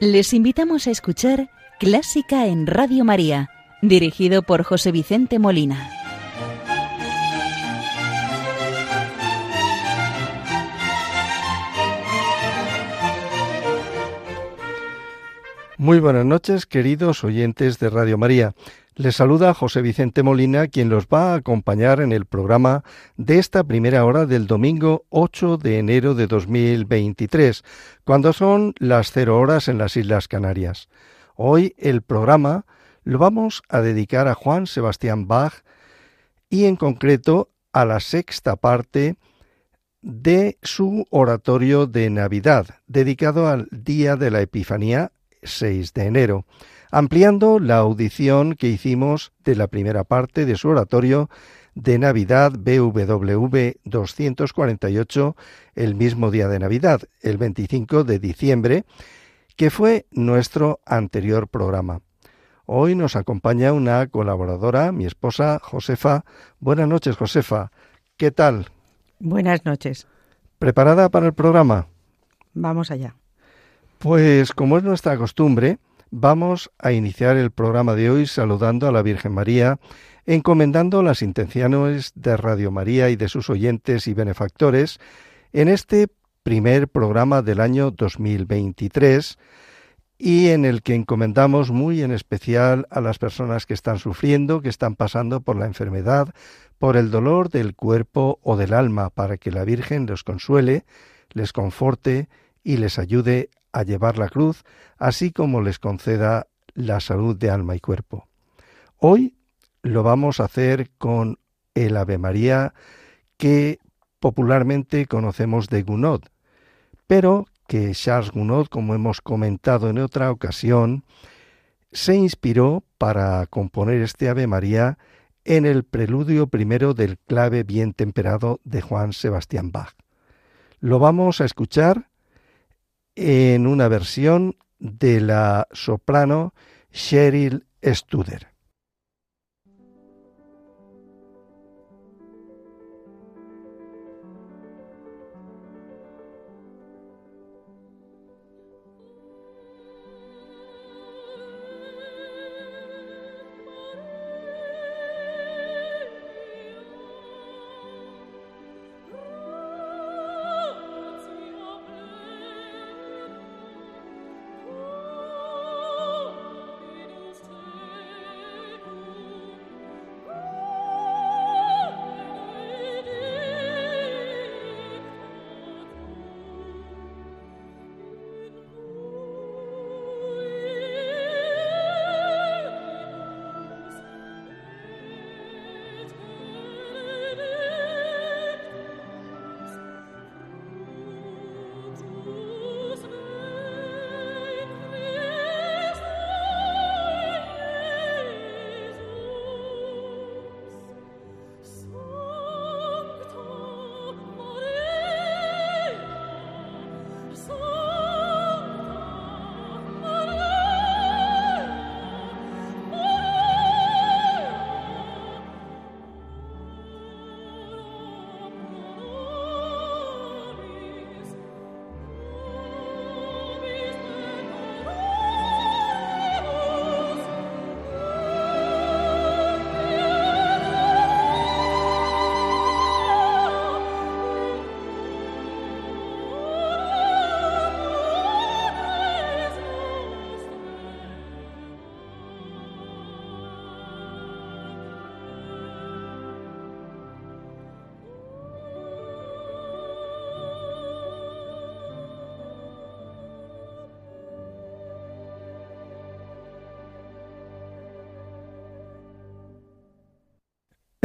Les invitamos a escuchar Clásica en Radio María, dirigido por José Vicente Molina. Muy buenas noches, queridos oyentes de Radio María. Les saluda José Vicente Molina, quien los va a acompañar en el programa de esta primera hora del domingo 8 de enero de 2023, cuando son las cero horas en las Islas Canarias. Hoy el programa lo vamos a dedicar a Juan Sebastián Bach y en concreto a la sexta parte de su oratorio de Navidad, dedicado al Día de la Epifanía 6 de enero, ampliando la audición que hicimos de la primera parte de su oratorio de Navidad BWV 248 el mismo día de Navidad, el 25 de diciembre, que fue nuestro anterior programa. Hoy nos acompaña una colaboradora, mi esposa Josefa. Buenas noches, Josefa. ¿Qué tal? Buenas noches. ¿Preparada para el programa? Vamos allá. Pues como es nuestra costumbre, vamos a iniciar el programa de hoy saludando a la Virgen María, encomendando las intenciones de Radio María y de sus oyentes y benefactores en este primer programa del año 2023 y en el que encomendamos muy en especial a las personas que están sufriendo, que están pasando por la enfermedad, por el dolor del cuerpo o del alma, para que la Virgen los consuele, les conforte y les ayude a llevar la cruz, así como les conceda la salud de alma y cuerpo. Hoy lo vamos a hacer con el Ave María que popularmente conocemos de Gounod, pero que Charles Gounod, como hemos comentado en otra ocasión, se inspiró para componer este Ave María en el preludio primero del clave bien temperado de Juan Sebastián Bach. Lo vamos a escuchar en una versión de la soprano Cheryl Studer.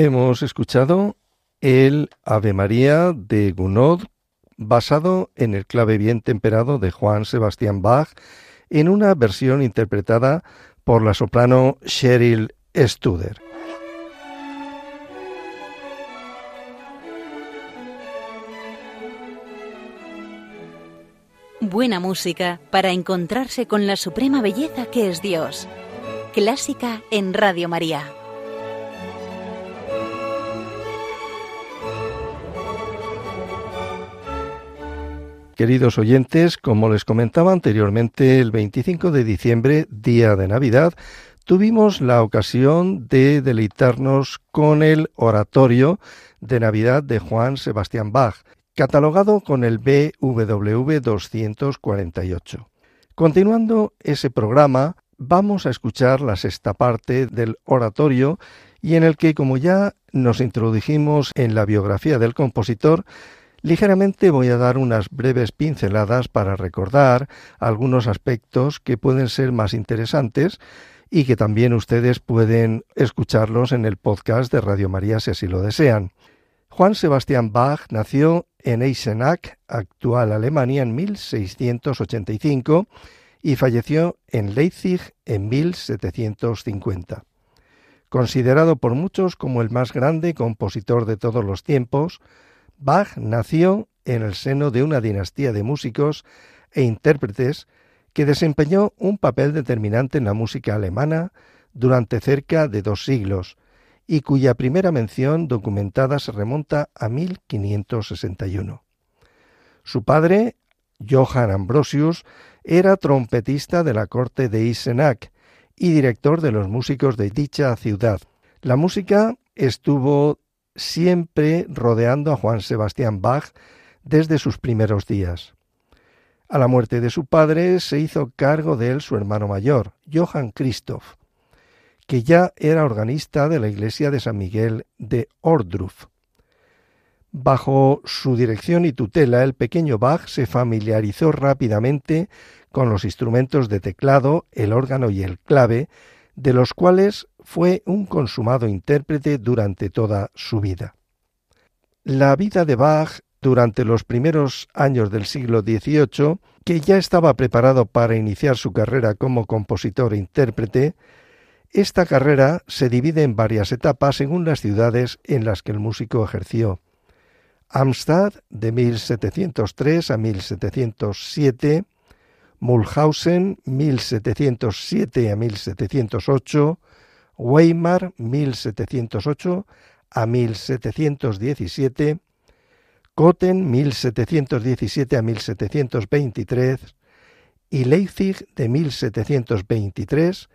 Hemos escuchado el Ave María de Gounod basado en el clave bien temperado de Juan Sebastián Bach en una versión interpretada por la soprano Cheryl Studer. Buena música para encontrarse con la suprema belleza que es Dios. Clásica en Radio María. Queridos oyentes, como les comentaba anteriormente, el 25 de diciembre, día de Navidad, tuvimos la ocasión de deleitarnos con el oratorio de Navidad de Juan Sebastián Bach, catalogado con el BWV 248. Continuando ese programa, vamos a escuchar la sexta parte del oratorio y en el que, como ya nos introdujimos en la biografía del compositor, Ligeramente voy a dar unas breves pinceladas para recordar algunos aspectos que pueden ser más interesantes y que también ustedes pueden escucharlos en el podcast de Radio María si así lo desean. Juan Sebastián Bach nació en Eisenach, actual Alemania, en 1685 y falleció en Leipzig en 1750. Considerado por muchos como el más grande compositor de todos los tiempos, Bach nació en el seno de una dinastía de músicos e intérpretes que desempeñó un papel determinante en la música alemana durante cerca de dos siglos y cuya primera mención documentada se remonta a 1561. Su padre, Johann Ambrosius, era trompetista de la corte de Isenach y director de los músicos de dicha ciudad. La música estuvo siempre rodeando a Juan Sebastián Bach desde sus primeros días. A la muerte de su padre se hizo cargo de él su hermano mayor, Johann Christoph, que ya era organista de la iglesia de San Miguel de Ordruf. Bajo su dirección y tutela, el pequeño Bach se familiarizó rápidamente con los instrumentos de teclado, el órgano y el clave, de los cuales fue un consumado intérprete durante toda su vida. La vida de Bach durante los primeros años del siglo XVIII, que ya estaba preparado para iniciar su carrera como compositor e intérprete, esta carrera se divide en varias etapas según las ciudades en las que el músico ejerció. Amstad de 1703 a 1707, Mulhausen 1707 a 1708, Weimar 1708 a 1717, Cotten 1717 a 1723 y Leipzig de 1723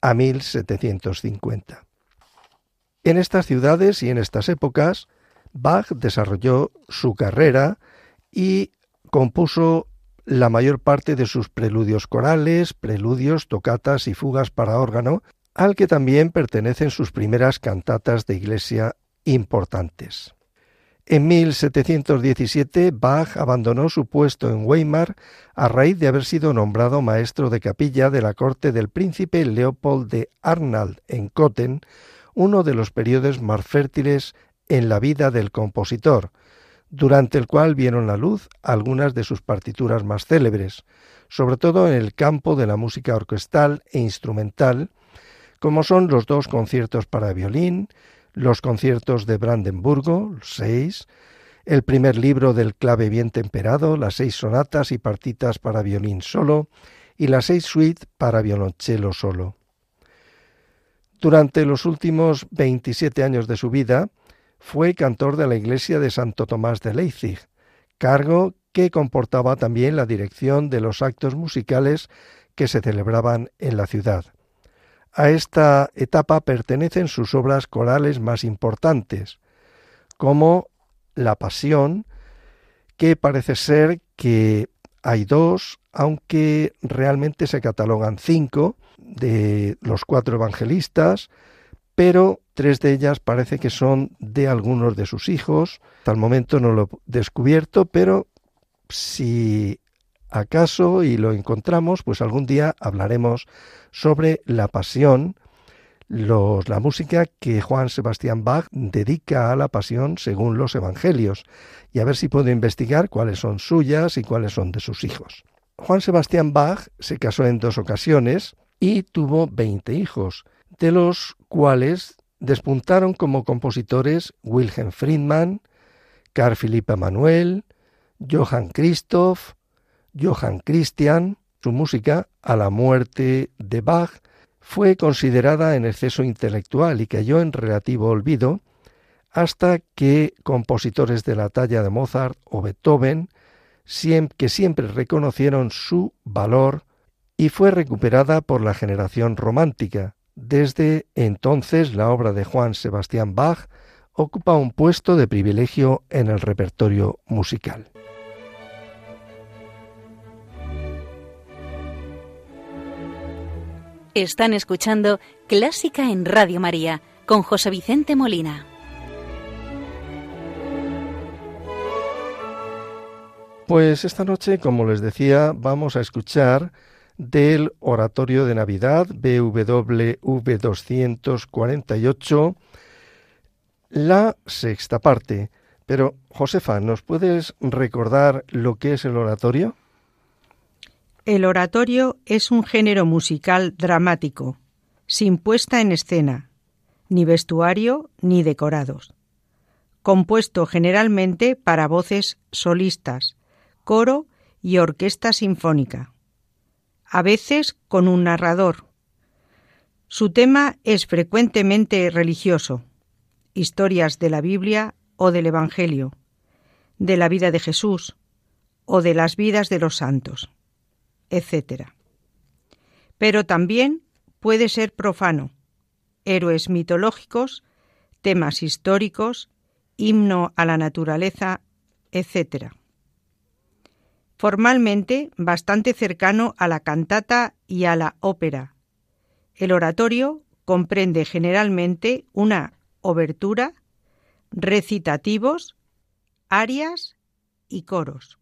a 1750. En estas ciudades y en estas épocas, Bach desarrolló su carrera y compuso la mayor parte de sus preludios corales, preludios, tocatas y fugas para órgano, al que también pertenecen sus primeras cantatas de iglesia importantes. En 1717 Bach abandonó su puesto en Weimar a raíz de haber sido nombrado maestro de capilla de la corte del príncipe Leopold de Arnald en Cotten, uno de los periodos más fértiles en la vida del compositor, durante el cual vieron la luz algunas de sus partituras más célebres, sobre todo en el campo de la música orquestal e instrumental, como son los dos conciertos para violín, los conciertos de Brandenburgo, seis, el primer libro del clave bien temperado, las seis sonatas y partitas para violín solo, y las seis suites para violonchelo solo. Durante los últimos 27 años de su vida, fue cantor de la iglesia de Santo Tomás de Leipzig, cargo que comportaba también la dirección de los actos musicales que se celebraban en la ciudad. A esta etapa pertenecen sus obras corales más importantes, como La Pasión, que parece ser que hay dos, aunque realmente se catalogan cinco de los cuatro evangelistas, pero tres de ellas parece que son de algunos de sus hijos. Hasta el momento no lo he descubierto, pero si acaso y lo encontramos, pues algún día hablaremos sobre la pasión, los, la música que Juan Sebastián Bach dedica a la pasión según los evangelios, y a ver si puedo investigar cuáles son suyas y cuáles son de sus hijos. Juan Sebastián Bach se casó en dos ocasiones y tuvo veinte hijos de los cuales despuntaron como compositores Wilhelm Friedman, Carl Philipp Emanuel, Johann Christoph, Johann Christian. Su música, a la muerte de Bach, fue considerada en exceso intelectual y cayó en relativo olvido hasta que compositores de la talla de Mozart o Beethoven que siempre reconocieron su valor y fue recuperada por la generación romántica. Desde entonces la obra de Juan Sebastián Bach ocupa un puesto de privilegio en el repertorio musical. Están escuchando Clásica en Radio María con José Vicente Molina. Pues esta noche, como les decía, vamos a escuchar del Oratorio de Navidad BWV 248 la sexta parte. Pero, Josefa, ¿nos puedes recordar lo que es el oratorio? El oratorio es un género musical dramático, sin puesta en escena, ni vestuario ni decorados, compuesto generalmente para voces solistas, coro y orquesta sinfónica, a veces con un narrador. Su tema es frecuentemente religioso, historias de la Biblia o del Evangelio, de la vida de Jesús o de las vidas de los santos etc. Pero también puede ser profano, héroes mitológicos, temas históricos, himno a la naturaleza, etc. Formalmente bastante cercano a la cantata y a la ópera. El oratorio comprende generalmente una obertura, recitativos, arias y coros.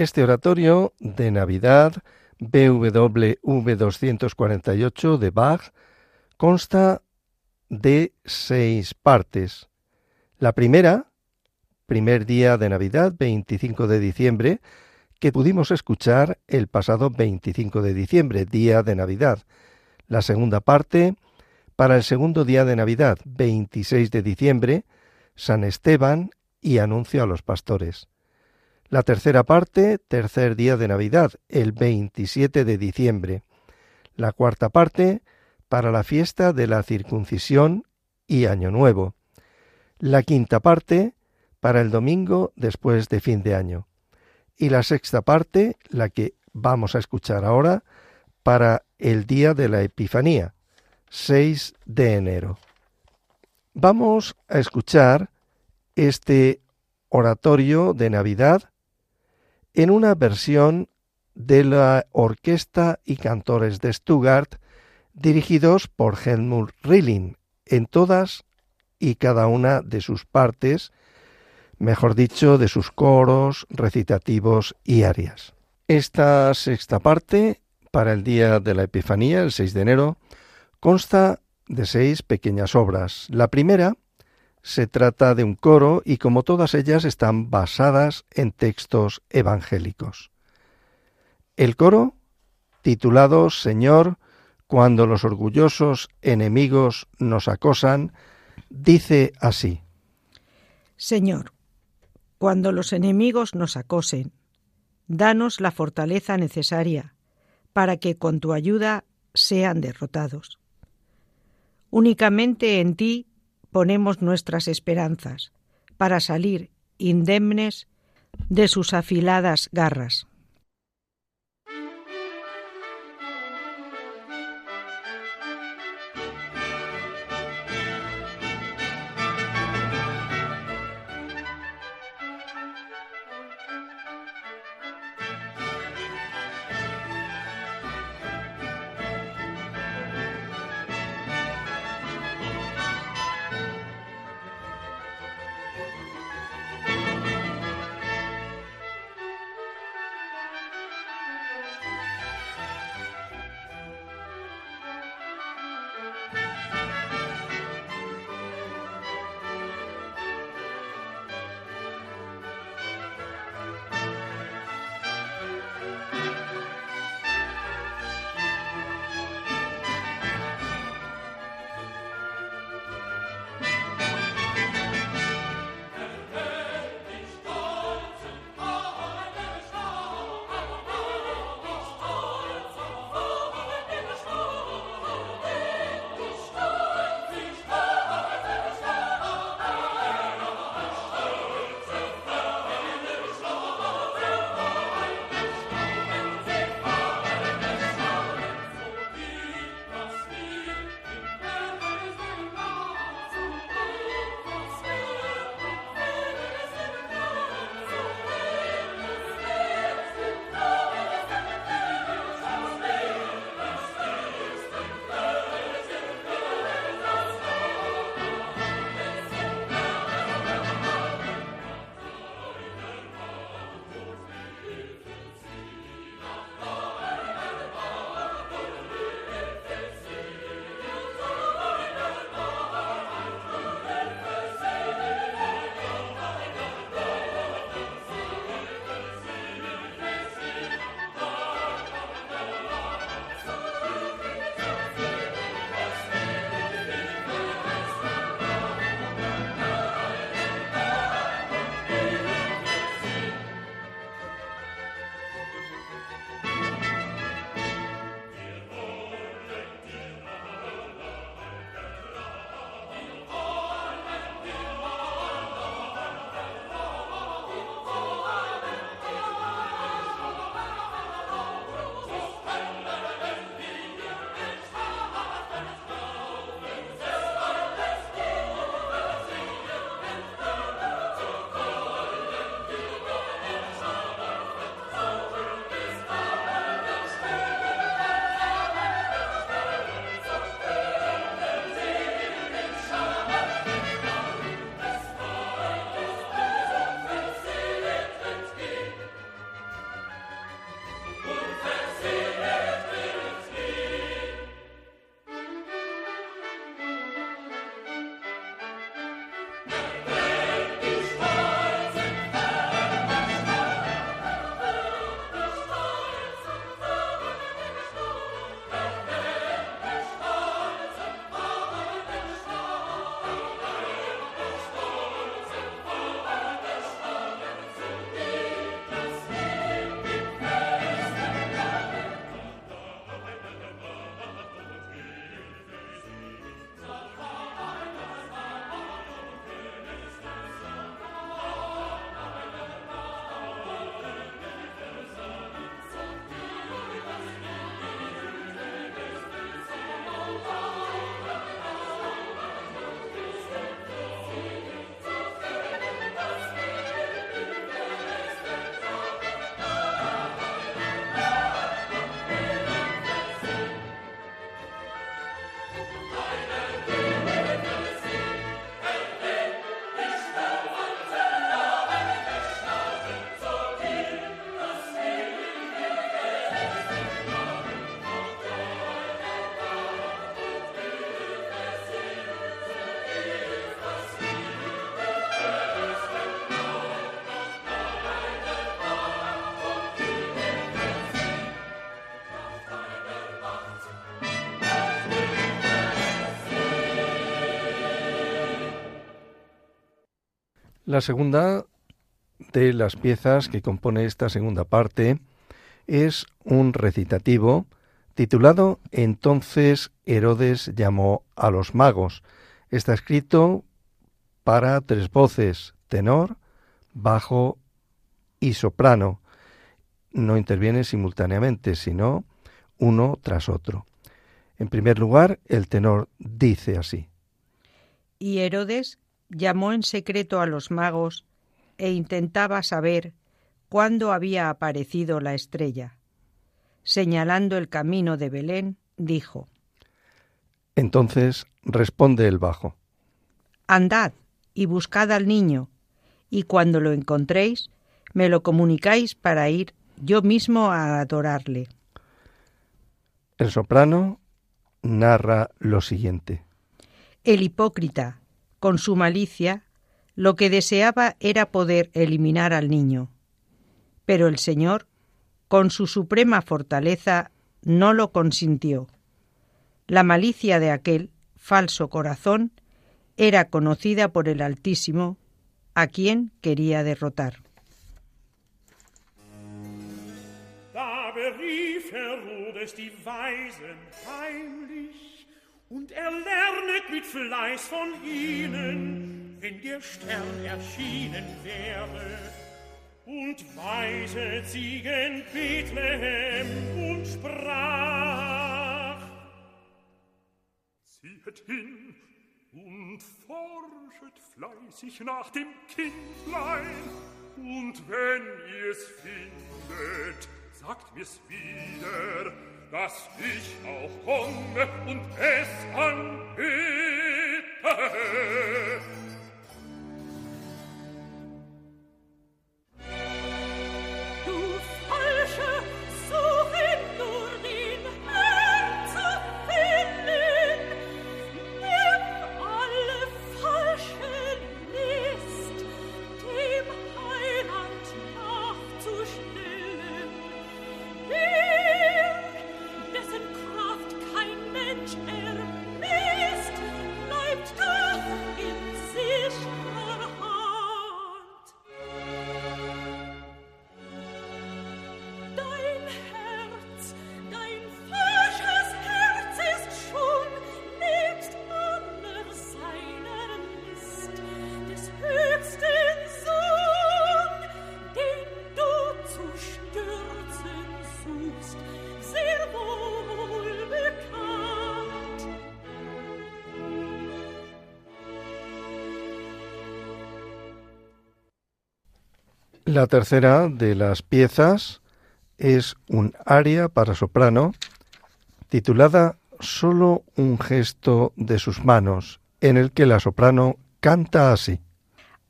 Este oratorio de Navidad BWV 248 de Bach consta de seis partes. La primera, primer día de Navidad, 25 de diciembre, que pudimos escuchar el pasado 25 de diciembre, día de Navidad. La segunda parte, para el segundo día de Navidad, 26 de diciembre, San Esteban y anuncio a los pastores. La tercera parte, tercer día de Navidad, el 27 de diciembre. La cuarta parte, para la fiesta de la circuncisión y Año Nuevo. La quinta parte, para el domingo después de fin de año. Y la sexta parte, la que vamos a escuchar ahora, para el día de la Epifanía, 6 de enero. Vamos a escuchar este oratorio de Navidad en una versión de la Orquesta y Cantores de Stuttgart, dirigidos por Helmut Rilling, en todas y cada una de sus partes, mejor dicho, de sus coros, recitativos y arias. Esta sexta parte, para el día de la Epifanía, el 6 de enero, consta de seis pequeñas obras. La primera, se trata de un coro y como todas ellas están basadas en textos evangélicos. El coro, titulado Señor, cuando los orgullosos enemigos nos acosan, dice así. Señor, cuando los enemigos nos acosen, danos la fortaleza necesaria para que con tu ayuda sean derrotados. Únicamente en ti ponemos nuestras esperanzas para salir indemnes de sus afiladas garras. La segunda de las piezas que compone esta segunda parte es un recitativo titulado Entonces Herodes llamó a los magos. Está escrito para tres voces, tenor, bajo y soprano. No interviene simultáneamente, sino uno tras otro. En primer lugar, el tenor dice así. Y Herodes llamó en secreto a los magos e intentaba saber cuándo había aparecido la estrella. Señalando el camino de Belén, dijo Entonces responde el bajo Andad y buscad al niño, y cuando lo encontréis, me lo comunicáis para ir yo mismo a adorarle. El soprano narra lo siguiente. El hipócrita, con su malicia, lo que deseaba era poder eliminar al niño. Pero el Señor, con su suprema fortaleza, no lo consintió. La malicia de aquel falso corazón era conocida por el Altísimo, a quien quería derrotar. Und er lernet mit Fleiß von ihnen, wenn der Stern erschienen wäre. Und weiset sie gen Bethlehem und sprach, Ziehet hin und forschet fleißig nach dem Kindlein, und wenn ihr's findet, sagt mir's wieder, dass ich auch komme und es anbete. La tercera de las piezas es un aria para soprano titulada Solo un gesto de sus manos, en el que la soprano canta así.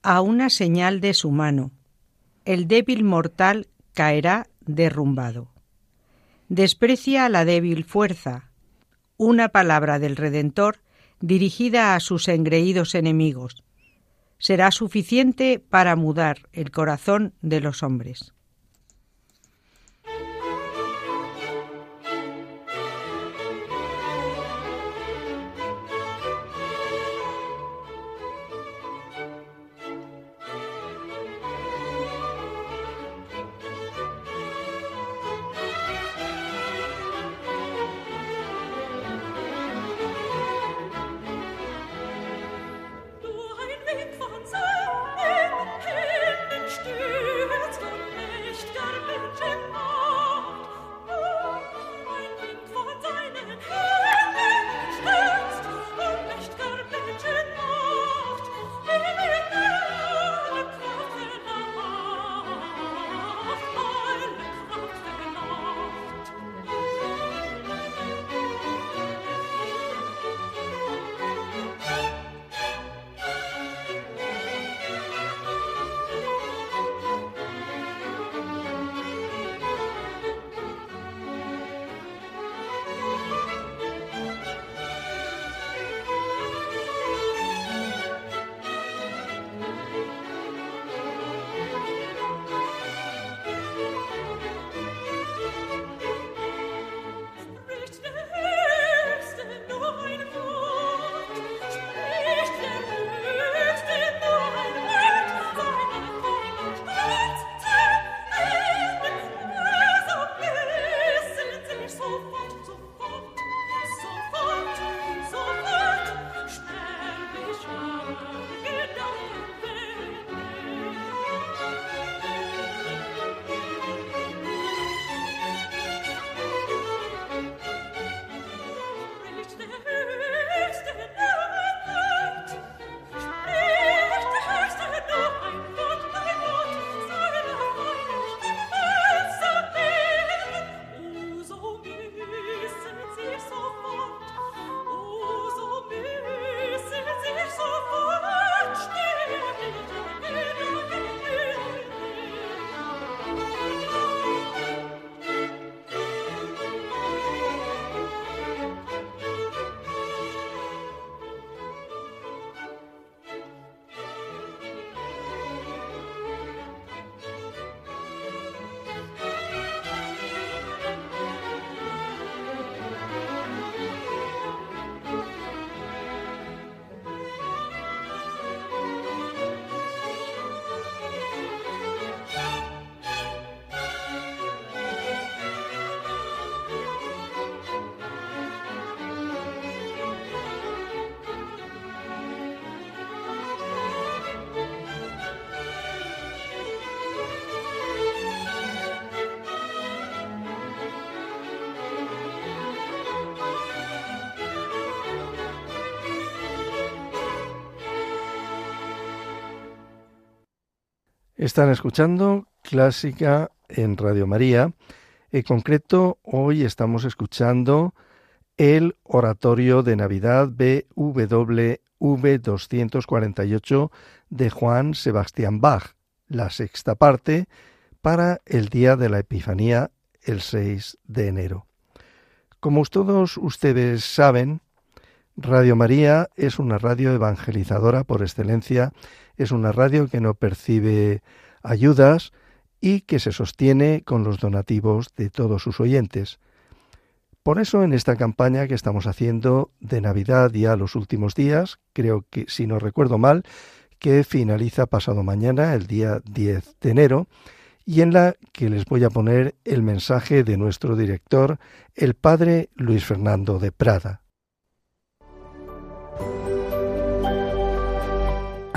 A una señal de su mano, el débil mortal caerá derrumbado. Desprecia la débil fuerza, una palabra del Redentor dirigida a sus engreídos enemigos, será suficiente para mudar el corazón de los hombres. Están escuchando Clásica en Radio María. En concreto, hoy estamos escuchando el Oratorio de Navidad BWV 248 de Juan Sebastián Bach, la sexta parte, para el día de la Epifanía, el 6 de enero. Como todos ustedes saben, Radio María es una radio evangelizadora por excelencia, es una radio que no percibe ayudas y que se sostiene con los donativos de todos sus oyentes. Por eso en esta campaña que estamos haciendo de Navidad ya los últimos días, creo que si no recuerdo mal, que finaliza pasado mañana, el día 10 de enero, y en la que les voy a poner el mensaje de nuestro director, el padre Luis Fernando de Prada.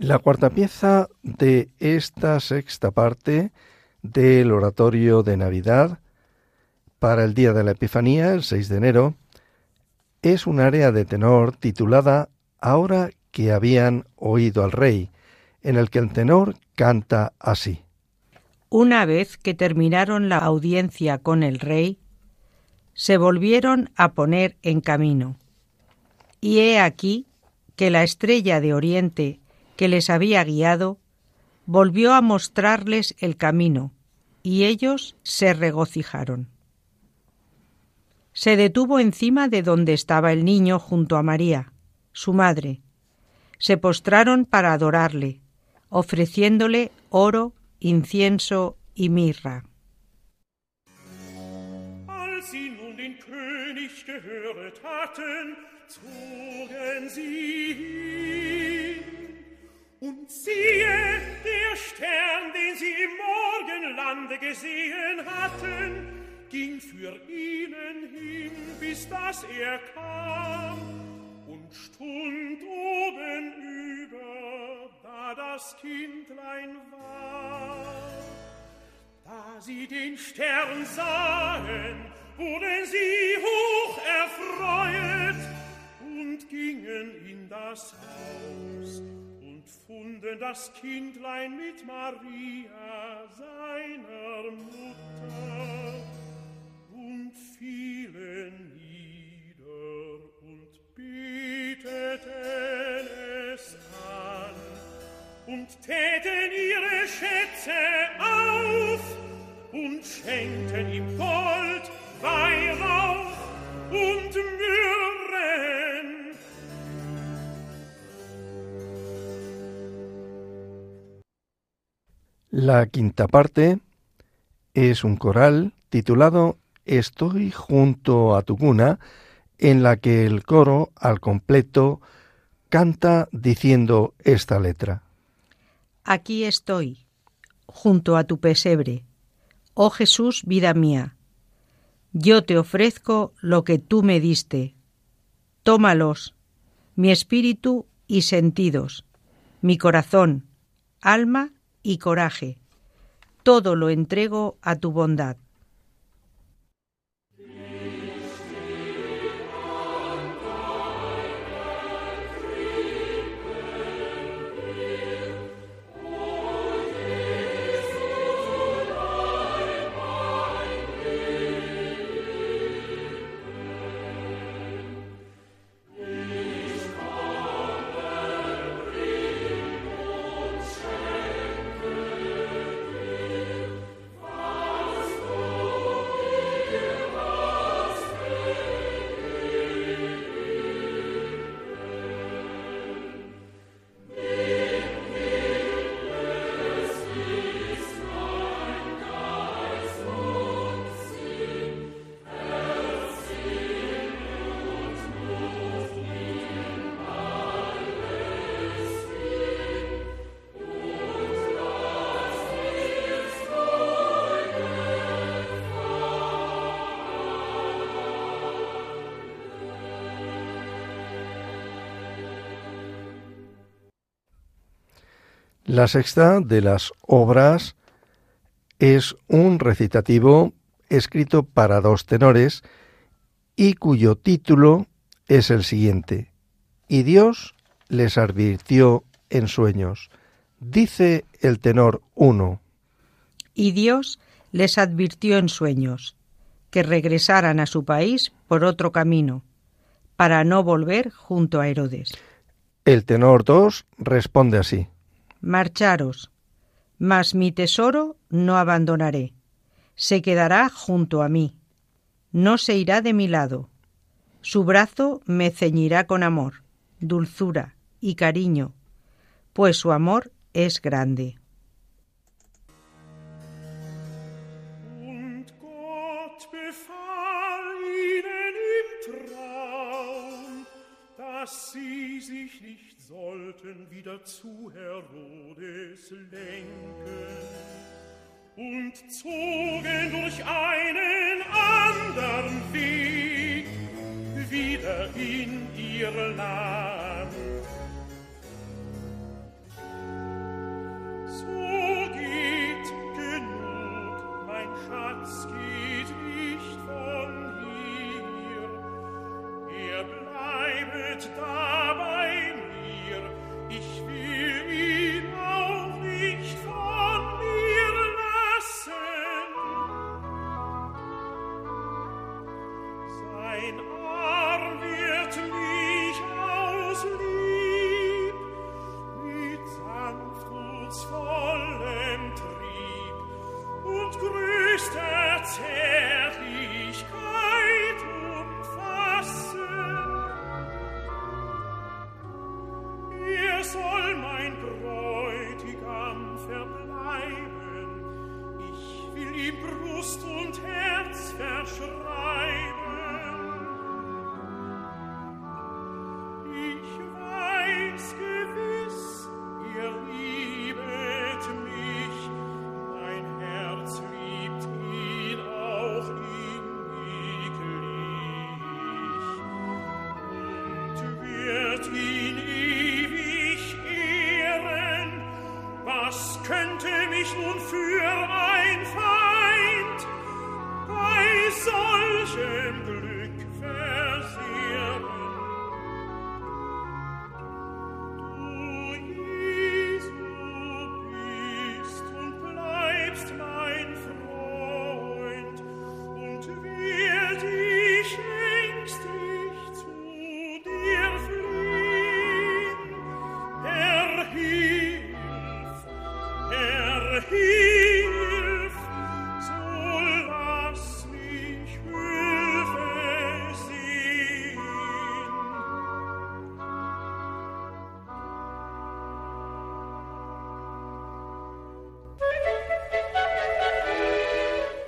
La cuarta pieza de esta sexta parte del oratorio de Navidad para el día de la Epifanía, el 6 de enero, es un área de tenor titulada Ahora que habían oído al rey, en el que el tenor canta así. Una vez que terminaron la audiencia con el rey, se volvieron a poner en camino. Y he aquí que la estrella de Oriente que les había guiado, volvió a mostrarles el camino, y ellos se regocijaron. Se detuvo encima de donde estaba el niño junto a María, su madre. Se postraron para adorarle, ofreciéndole oro, incienso y mirra. Und siehe, der Stern, den sie im Morgenlande gesehen hatten, ging für ihnen hin, bis dass er kam und stund oben über, da das Kindlein war. Da sie den Stern sahen, wurden sie hoch erfreut und gingen in das Haus gefunden das Kindlein mit Maria, seiner Mutter, und fielen nieder und beteten es an und täten ihre Schätze auf und schenkten ihm Gold, La quinta parte es un coral titulado Estoy junto a tu cuna, en la que el coro al completo canta diciendo esta letra. Aquí estoy, junto a tu pesebre. Oh Jesús, vida mía, yo te ofrezco lo que tú me diste. Tómalos, mi espíritu y sentidos, mi corazón, alma y coraje. Todo lo entrego a tu bondad. La sexta de las obras es un recitativo escrito para dos tenores y cuyo título es el siguiente. Y Dios les advirtió en sueños. Dice el tenor 1. Y Dios les advirtió en sueños que regresaran a su país por otro camino, para no volver junto a Herodes. El tenor 2 responde así. Marcharos, mas mi tesoro no abandonaré, se quedará junto a mí, no se irá de mi lado, su brazo me ceñirá con amor, dulzura y cariño, pues su amor es grande. Sollten wieder zu Herodes lenken und zogen durch einen andern Weg wieder in ihr Land.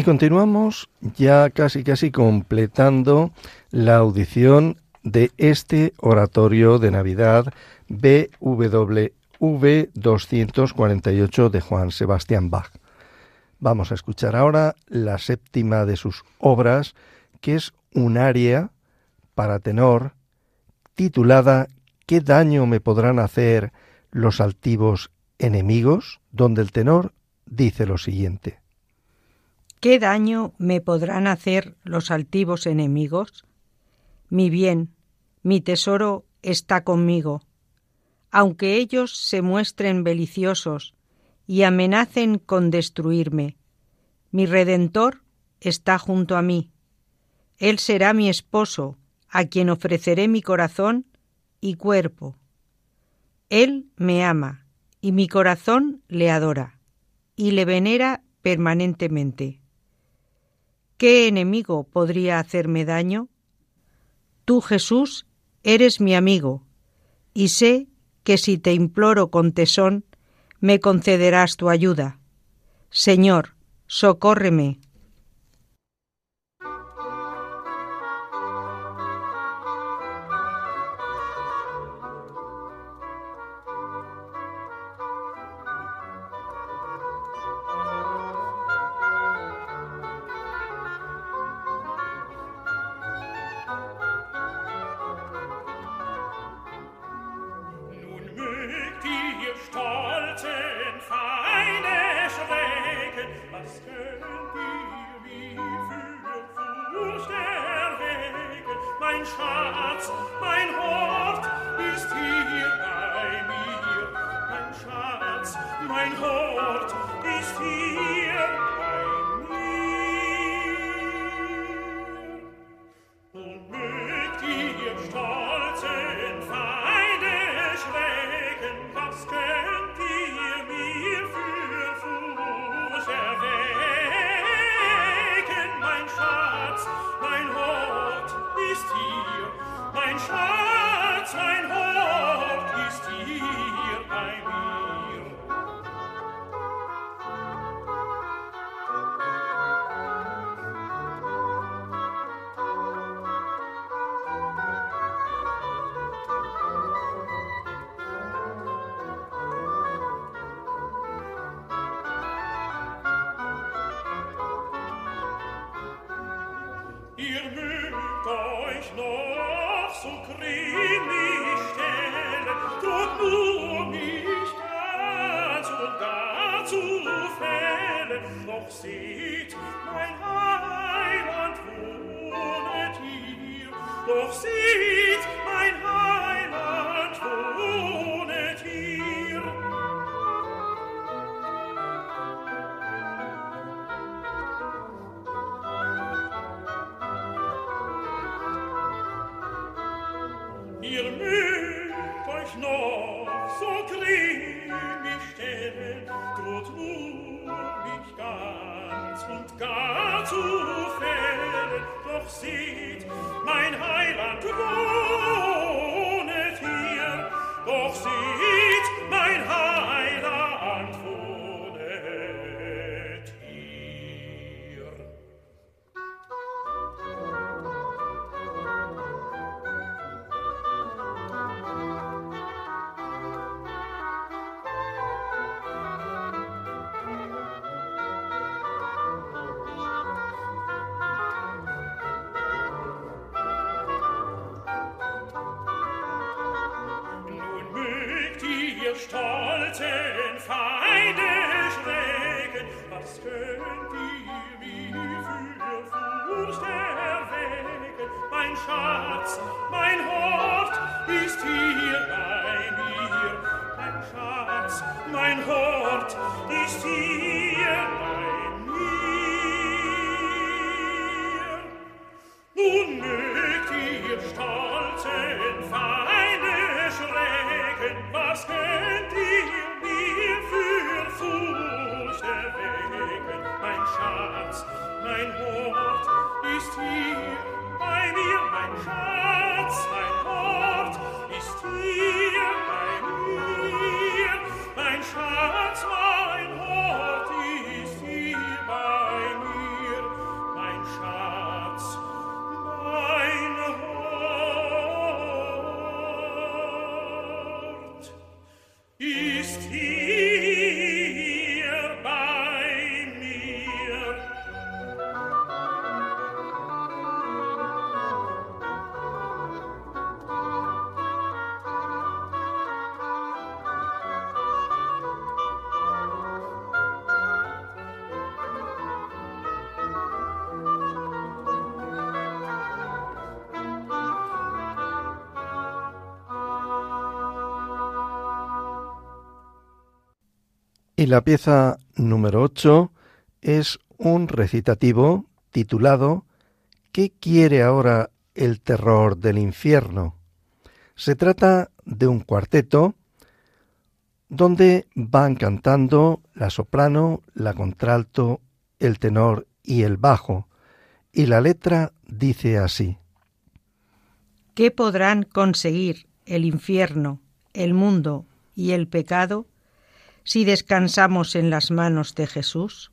Y continuamos ya casi casi completando la audición de este oratorio de Navidad BWV 248 de Juan Sebastián Bach. Vamos a escuchar ahora la séptima de sus obras, que es un aria para tenor titulada ¿Qué daño me podrán hacer los altivos enemigos? donde el tenor dice lo siguiente. ¿Qué daño me podrán hacer los altivos enemigos? Mi bien, mi tesoro está conmigo. Aunque ellos se muestren beliciosos y amenacen con destruirme, mi Redentor está junto a mí. Él será mi esposo, a quien ofreceré mi corazón y cuerpo. Él me ama, y mi corazón le adora, y le venera permanentemente. ¿Qué enemigo podría hacerme daño? Tú, Jesús, eres mi amigo, y sé que si te imploro con tesón, me concederás tu ayuda. Señor, socórreme. mein Schatz, mein Hoch, stolzen Feinde schrecken, was könnt ihr mir für Furcht erwecken? Mein Schatz, mein Hort ist hier bei mir. Mein Schatz, mein Hort ist hier Y la pieza número 8 es un recitativo titulado ¿Qué quiere ahora el terror del infierno? Se trata de un cuarteto donde van cantando la soprano, la contralto, el tenor y el bajo, y la letra dice así. ¿Qué podrán conseguir el infierno, el mundo y el pecado si descansamos en las manos de Jesús?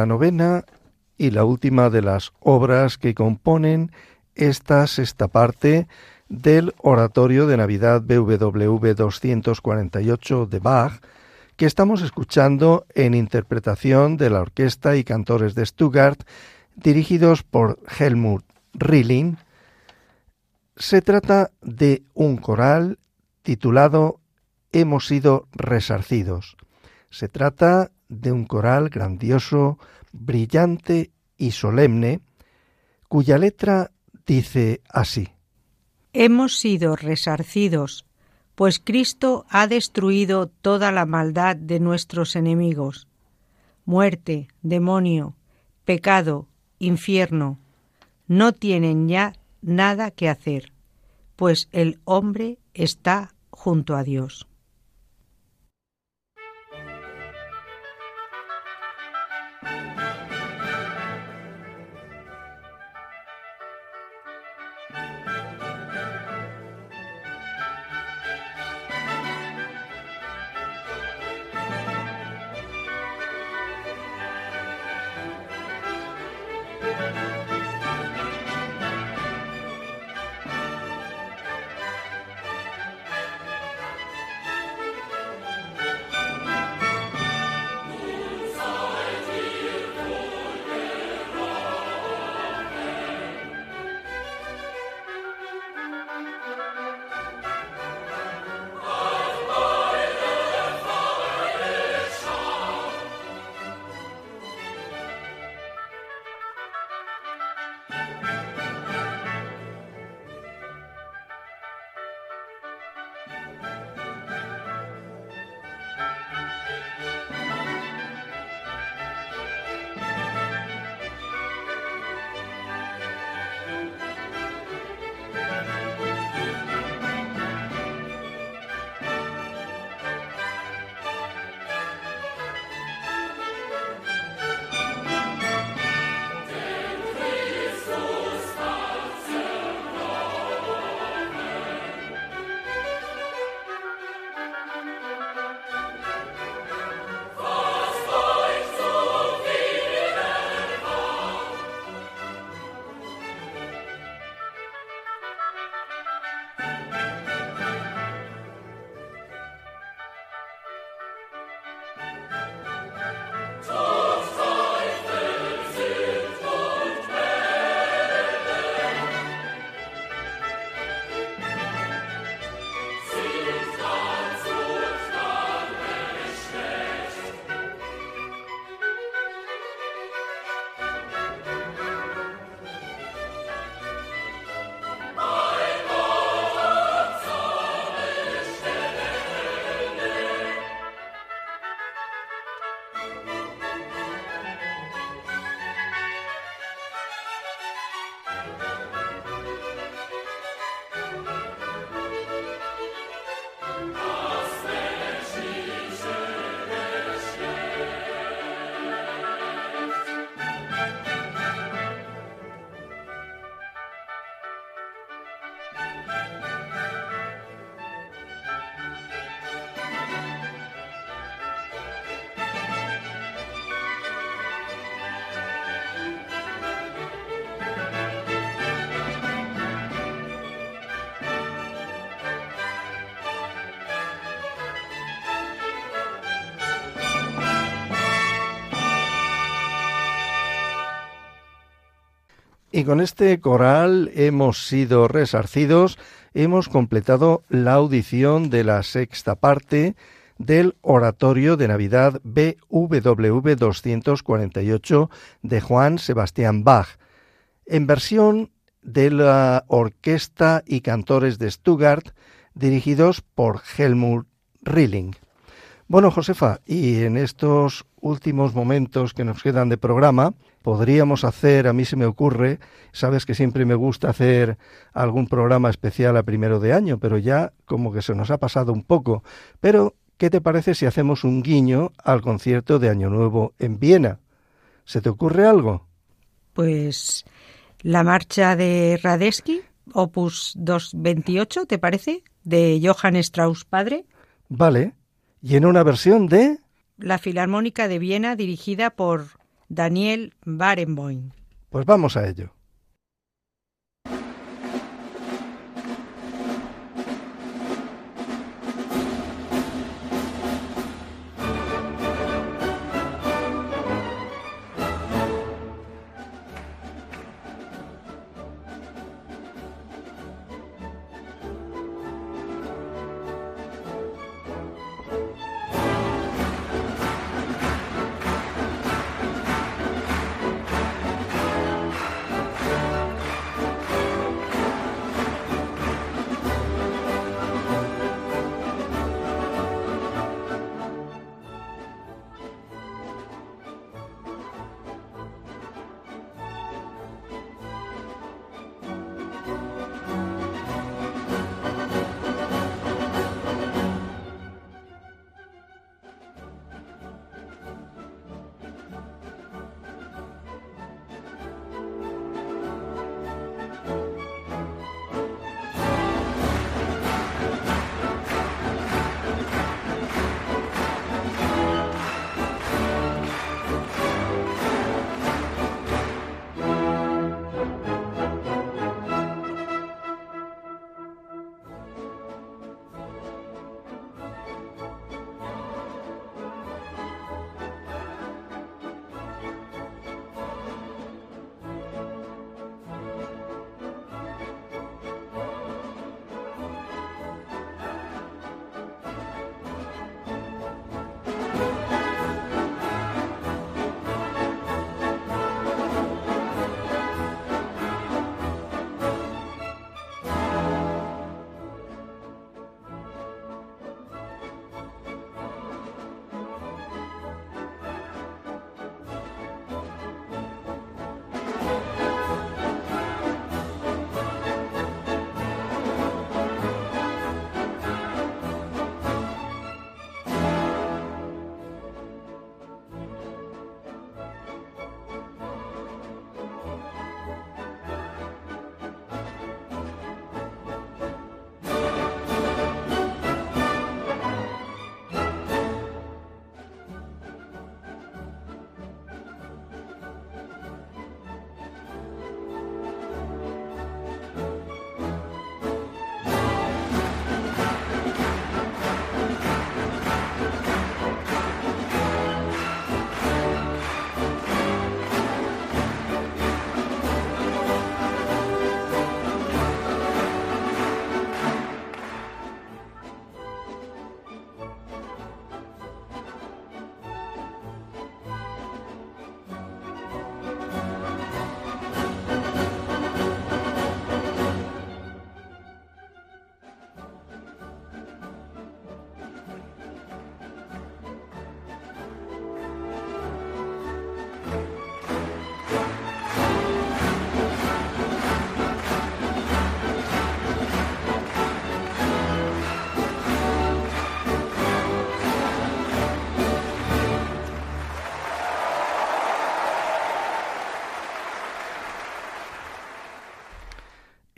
La novena y la última de las obras que componen esta sexta parte del Oratorio de Navidad BWV 248 de Bach, que estamos escuchando en interpretación de la orquesta y cantores de Stuttgart, dirigidos por Helmut Rilling. Se trata de un coral titulado Hemos sido resarcidos. Se trata de un coral grandioso, brillante y solemne, cuya letra dice así. Hemos sido resarcidos, pues Cristo ha destruido toda la maldad de nuestros enemigos. Muerte, demonio, pecado, infierno, no tienen ya nada que hacer, pues el hombre está junto a Dios. Y con este coral hemos sido resarcidos. hemos completado la audición de la sexta parte del Oratorio de Navidad BWV 248 de Juan Sebastián Bach, en versión de la Orquesta y Cantores de Stuttgart, dirigidos por Helmut Rilling. Bueno, Josefa, y en estos últimos momentos que nos quedan de programa, podríamos hacer, a mí se me ocurre, sabes que siempre me gusta hacer algún programa especial a primero de año, pero ya como que se nos ha pasado un poco. Pero, ¿qué te parece si hacemos un guiño al concierto de Año Nuevo en Viena? ¿Se te ocurre algo? Pues la marcha de Radetzky, opus 228, ¿te parece? De Johann Strauss padre. Vale, y en una versión de... La Filarmónica de Viena dirigida por Daniel Barenboim. Pues vamos a ello.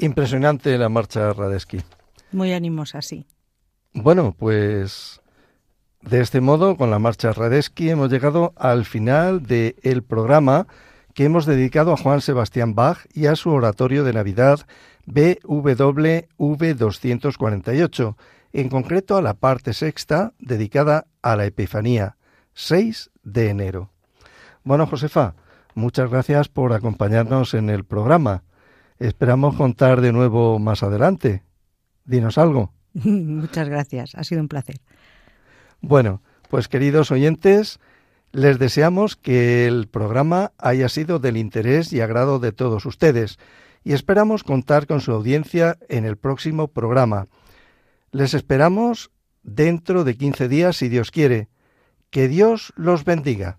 Impresionante la marcha Radetzky. Muy animosa, sí. Bueno, pues de este modo, con la marcha Radetzky, hemos llegado al final del el programa que hemos dedicado a Juan Sebastián Bach y a su oratorio de Navidad BWV 248, en concreto a la parte sexta dedicada a la Epifanía, 6 de enero. Bueno, Josefa, muchas gracias por acompañarnos en el programa. Esperamos contar de nuevo más adelante. Dinos algo. Muchas gracias, ha sido un placer. Bueno, pues queridos oyentes, les deseamos que el programa haya sido del interés y agrado de todos ustedes y esperamos contar con su audiencia en el próximo programa. Les esperamos dentro de 15 días si Dios quiere. Que Dios los bendiga.